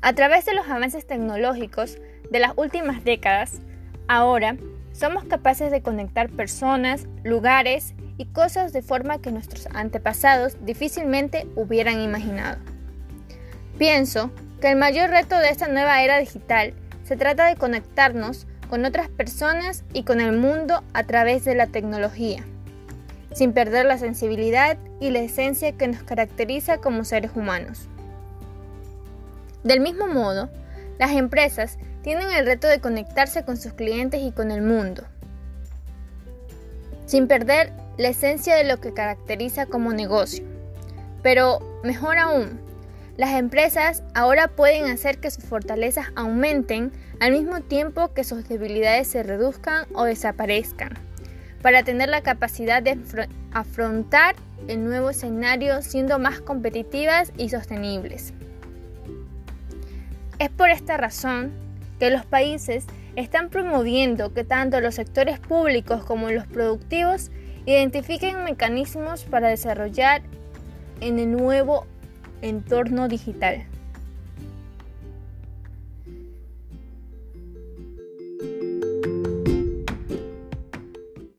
A través de los avances tecnológicos de las últimas décadas, ahora somos capaces de conectar personas, lugares y cosas de forma que nuestros antepasados difícilmente hubieran imaginado. Pienso que el mayor reto de esta nueva era digital se trata de conectarnos con otras personas y con el mundo a través de la tecnología, sin perder la sensibilidad y la esencia que nos caracteriza como seres humanos. Del mismo modo, las empresas tienen el reto de conectarse con sus clientes y con el mundo, sin perder la esencia de lo que caracteriza como negocio. Pero, mejor aún, las empresas ahora pueden hacer que sus fortalezas aumenten al mismo tiempo que sus debilidades se reduzcan o desaparezcan, para tener la capacidad de afrontar el nuevo escenario siendo más competitivas y sostenibles. Es por esta razón que los países están promoviendo que tanto los sectores públicos como los productivos identifiquen mecanismos para desarrollar en el nuevo entorno digital.